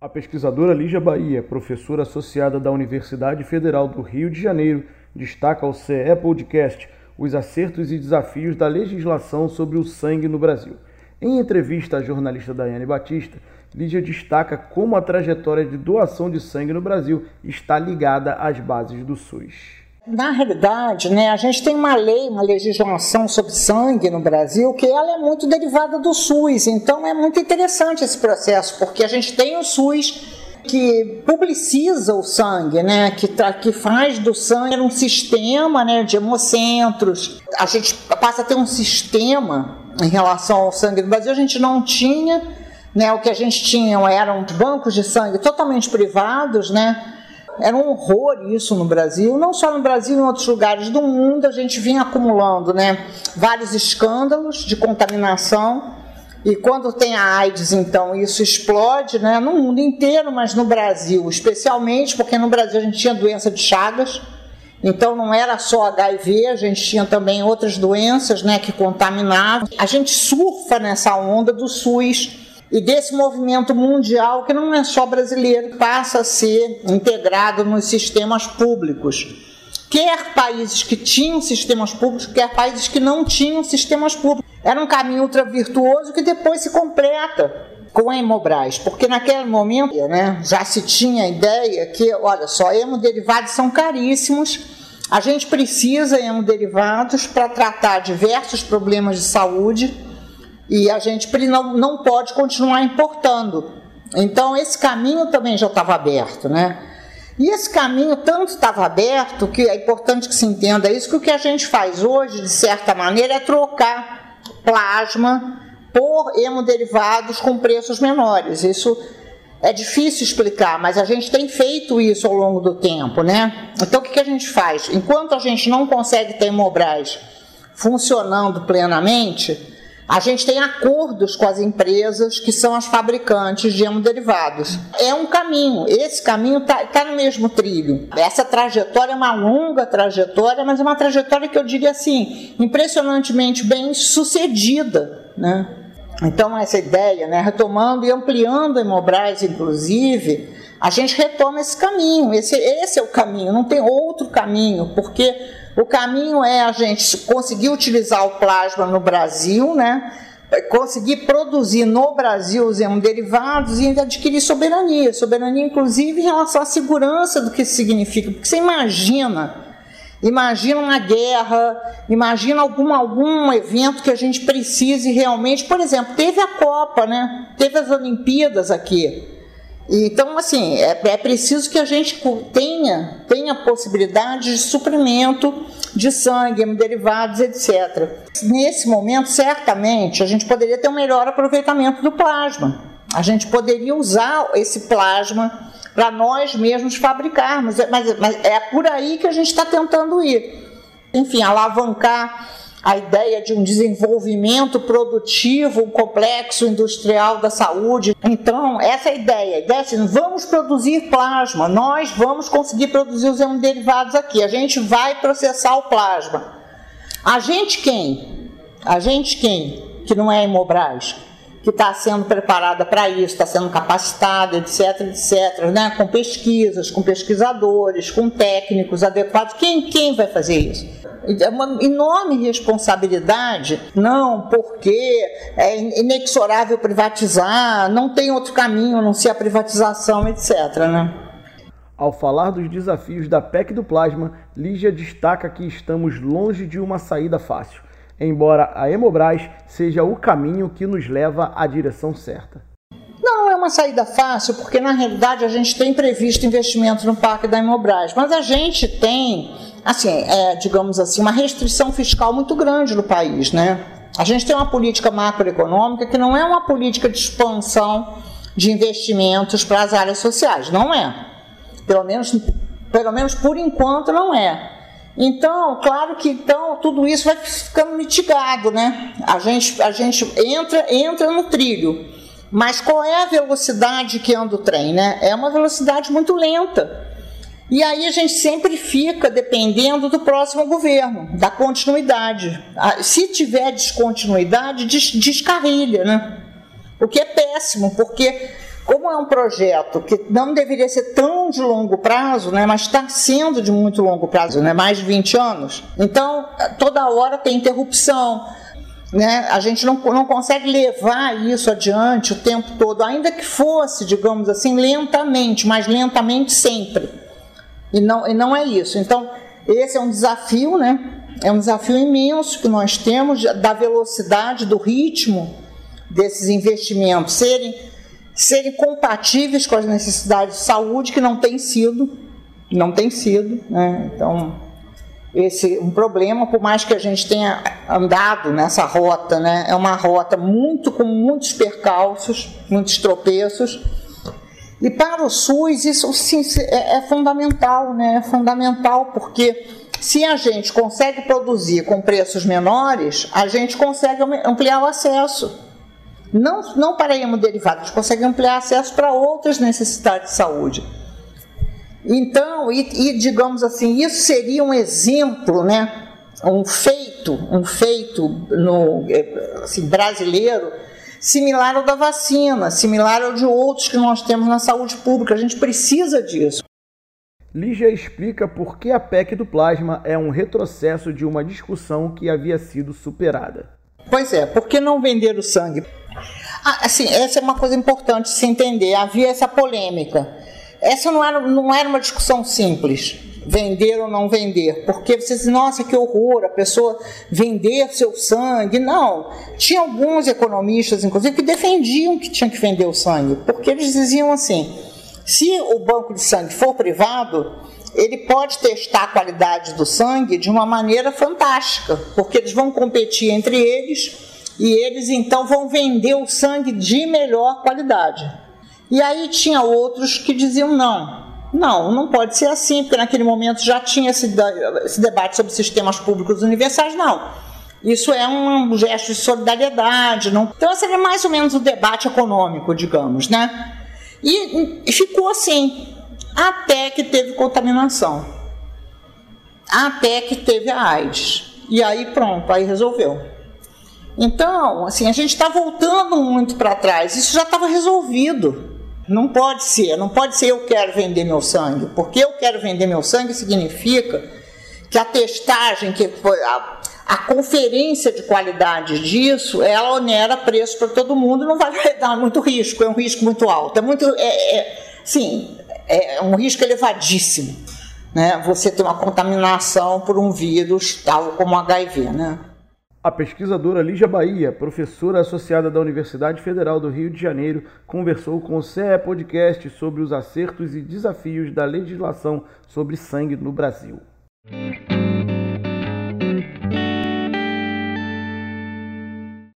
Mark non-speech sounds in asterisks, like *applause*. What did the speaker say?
A pesquisadora Lígia Bahia, professora associada da Universidade Federal do Rio de Janeiro, destaca ao CE Podcast os acertos e desafios da legislação sobre o sangue no Brasil. Em entrevista à jornalista Daiane Batista, Lígia destaca como a trajetória de doação de sangue no Brasil está ligada às bases do SUS. Na realidade, né, a gente tem uma lei, uma legislação sobre sangue no Brasil que ela é muito derivada do SUS. Então é muito interessante esse processo, porque a gente tem o SUS que publiciza o sangue, né, que, que faz do sangue um sistema né, de hemocentros. A gente passa a ter um sistema em relação ao sangue no Brasil, a gente não tinha, né, o que a gente tinha eram bancos de sangue totalmente privados, né, era um horror isso no Brasil, não só no Brasil, em outros lugares do mundo, a gente vinha acumulando né, vários escândalos de contaminação e quando tem a AIDS, então, isso explode né, no mundo inteiro, mas no Brasil especialmente, porque no Brasil a gente tinha doença de Chagas, então não era só HIV, a gente tinha também outras doenças né, que contaminavam. A gente surfa nessa onda do SUS e desse movimento mundial que não é só brasileiro, passa a ser integrado nos sistemas públicos quer países que tinham sistemas públicos, quer países que não tinham sistemas públicos. Era um caminho ultra virtuoso que depois se completa com a Hemobras, porque naquele momento né, já se tinha a ideia que, olha só, hemoderivados são caríssimos, a gente precisa de hemoderivados para tratar diversos problemas de saúde e a gente não, não pode continuar importando. Então esse caminho também já estava aberto, né? E esse caminho tanto estava aberto que é importante que se entenda isso, que o que a gente faz hoje, de certa maneira, é trocar plasma por hemoderivados com preços menores. Isso é difícil explicar, mas a gente tem feito isso ao longo do tempo, né? Então o que, que a gente faz? Enquanto a gente não consegue ter Hemobras funcionando plenamente, a gente tem acordos com as empresas que são as fabricantes de hemoderivados. É um caminho, esse caminho está tá no mesmo trilho. Essa trajetória é uma longa trajetória, mas é uma trajetória que eu diria assim, impressionantemente bem sucedida. Né? Então, essa ideia, né, retomando e ampliando a Hemobras, inclusive, a gente retoma esse caminho. Esse, esse é o caminho, não tem outro caminho, porque o caminho é a gente conseguir utilizar o plasma no Brasil, né? conseguir produzir no Brasil os hemoderivados e adquirir soberania. Soberania, inclusive, em relação à segurança do que isso significa. Porque você imagina, imagina uma guerra, imagina algum, algum evento que a gente precise realmente. Por exemplo, teve a Copa, né? teve as Olimpíadas aqui. Então, assim, é, é preciso que a gente tenha, tenha possibilidade de suprimento de sangue, derivados, etc. Nesse momento, certamente, a gente poderia ter um melhor aproveitamento do plasma. A gente poderia usar esse plasma para nós mesmos fabricarmos, mas, mas é por aí que a gente está tentando ir. Enfim, alavancar a ideia de um desenvolvimento produtivo, um complexo industrial da saúde. Então, essa é a ideia. Ideia é assim, vamos produzir plasma, nós vamos conseguir produzir os hemoderivados aqui, a gente vai processar o plasma. A gente quem? A gente quem? Que não é Hemobras que está sendo preparada para isso, está sendo capacitada, etc, etc, né? com pesquisas, com pesquisadores, com técnicos adequados. Quem, quem vai fazer isso? É uma enorme responsabilidade, não, porque é inexorável privatizar, não tem outro caminho a não ser a privatização, etc. Né? Ao falar dos desafios da PEC do plasma, Lígia destaca que estamos longe de uma saída fácil embora a Hemobras seja o caminho que nos leva à direção certa. Não é uma saída fácil, porque na realidade a gente tem previsto investimentos no parque da Hemobras, mas a gente tem, assim, é, digamos assim, uma restrição fiscal muito grande no país, né? A gente tem uma política macroeconômica que não é uma política de expansão de investimentos para as áreas sociais, não é. Pelo menos, pelo menos por enquanto não é. Então, claro que então tudo isso vai ficando mitigado, né? A gente, a gente entra, entra no trilho. Mas qual é a velocidade que anda o trem, né? É uma velocidade muito lenta. E aí a gente sempre fica dependendo do próximo governo, da continuidade. Se tiver descontinuidade, descarrilha, né? O que é péssimo, porque como é um projeto que não deveria ser tão de longo prazo, né, mas está sendo de muito longo prazo, né, mais de 20 anos, então toda hora tem interrupção. Né? A gente não, não consegue levar isso adiante o tempo todo, ainda que fosse, digamos assim, lentamente, mas lentamente sempre. E não, e não é isso. Então, esse é um desafio, né? É um desafio imenso que nós temos da velocidade, do ritmo desses investimentos serem serem compatíveis com as necessidades de saúde que não tem sido, não tem sido, né? Então, esse um problema, por mais que a gente tenha andado nessa rota, né? É uma rota muito com muitos percalços, muitos tropeços. E para o SUS isso sim, é, é fundamental, né? É fundamental porque se a gente consegue produzir com preços menores, a gente consegue ampliar o acesso não, não para hemoderivados, consegue ampliar acesso para outras necessidades de saúde. Então, e, e, digamos assim, isso seria um exemplo, né, um feito, um feito no, assim, brasileiro, similar ao da vacina, similar ao de outros que nós temos na saúde pública. A gente precisa disso. Lígia explica por que a PEC do plasma é um retrocesso de uma discussão que havia sido superada. Pois é, por que não vender o sangue? Ah, assim, essa é uma coisa importante se entender. Havia essa polêmica. Essa não era, não era uma discussão simples, vender ou não vender, porque você diz, nossa, que horror, a pessoa vender seu sangue. Não. Tinha alguns economistas, inclusive, que defendiam que tinha que vender o sangue, porque eles diziam assim: se o banco de sangue for privado, ele pode testar a qualidade do sangue de uma maneira fantástica, porque eles vão competir entre eles e eles então vão vender o sangue de melhor qualidade. E aí tinha outros que diziam não. Não, não pode ser assim, porque naquele momento já tinha esse, esse debate sobre sistemas públicos universais, não. Isso é um gesto de solidariedade. Não... Então, seria mais ou menos o debate econômico, digamos, né? E ficou assim, até que teve contaminação. Até que teve a AIDS. E aí pronto, aí resolveu. Então, assim, a gente está voltando muito para trás. Isso já estava resolvido. Não pode ser, não pode ser eu quero vender meu sangue, porque eu quero vender meu sangue significa que a testagem, que a, a conferência de qualidade disso, ela onera preço para todo mundo, não *laughs* vai dar muito risco, é um risco muito alto, é muito, é, é, sim, é um risco elevadíssimo, né? Você ter uma contaminação por um vírus tal como HIV, né? A pesquisadora Lígia Bahia, professora associada da Universidade Federal do Rio de Janeiro, conversou com o CE Podcast sobre os acertos e desafios da legislação sobre sangue no Brasil.